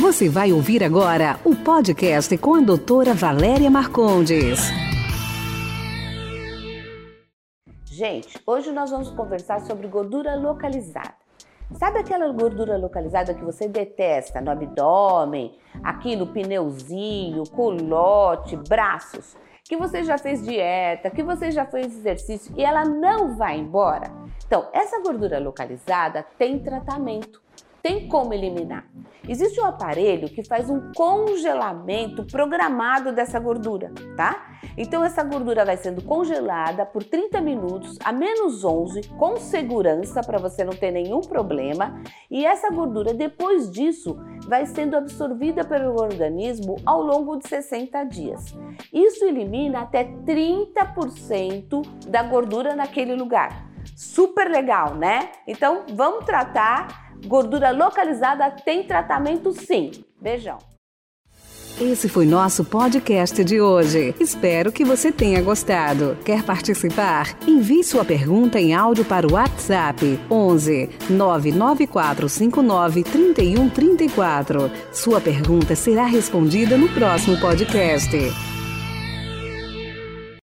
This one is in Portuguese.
Você vai ouvir agora o podcast com a doutora Valéria Marcondes. Gente, hoje nós vamos conversar sobre gordura localizada. Sabe aquela gordura localizada que você detesta no abdômen, aqui no pneuzinho, culote, braços? Que você já fez dieta, que você já fez exercício e ela não vai embora? Então, essa gordura localizada tem tratamento tem como eliminar. Existe um aparelho que faz um congelamento programado dessa gordura, tá? Então essa gordura vai sendo congelada por 30 minutos a menos 11 com segurança para você não ter nenhum problema, e essa gordura depois disso vai sendo absorvida pelo organismo ao longo de 60 dias. Isso elimina até 30% da gordura naquele lugar. Super legal, né? Então vamos tratar Gordura localizada tem tratamento sim. Beijão. Esse foi nosso podcast de hoje. Espero que você tenha gostado. Quer participar? Envie sua pergunta em áudio para o WhatsApp 11 99459 3134. Sua pergunta será respondida no próximo podcast.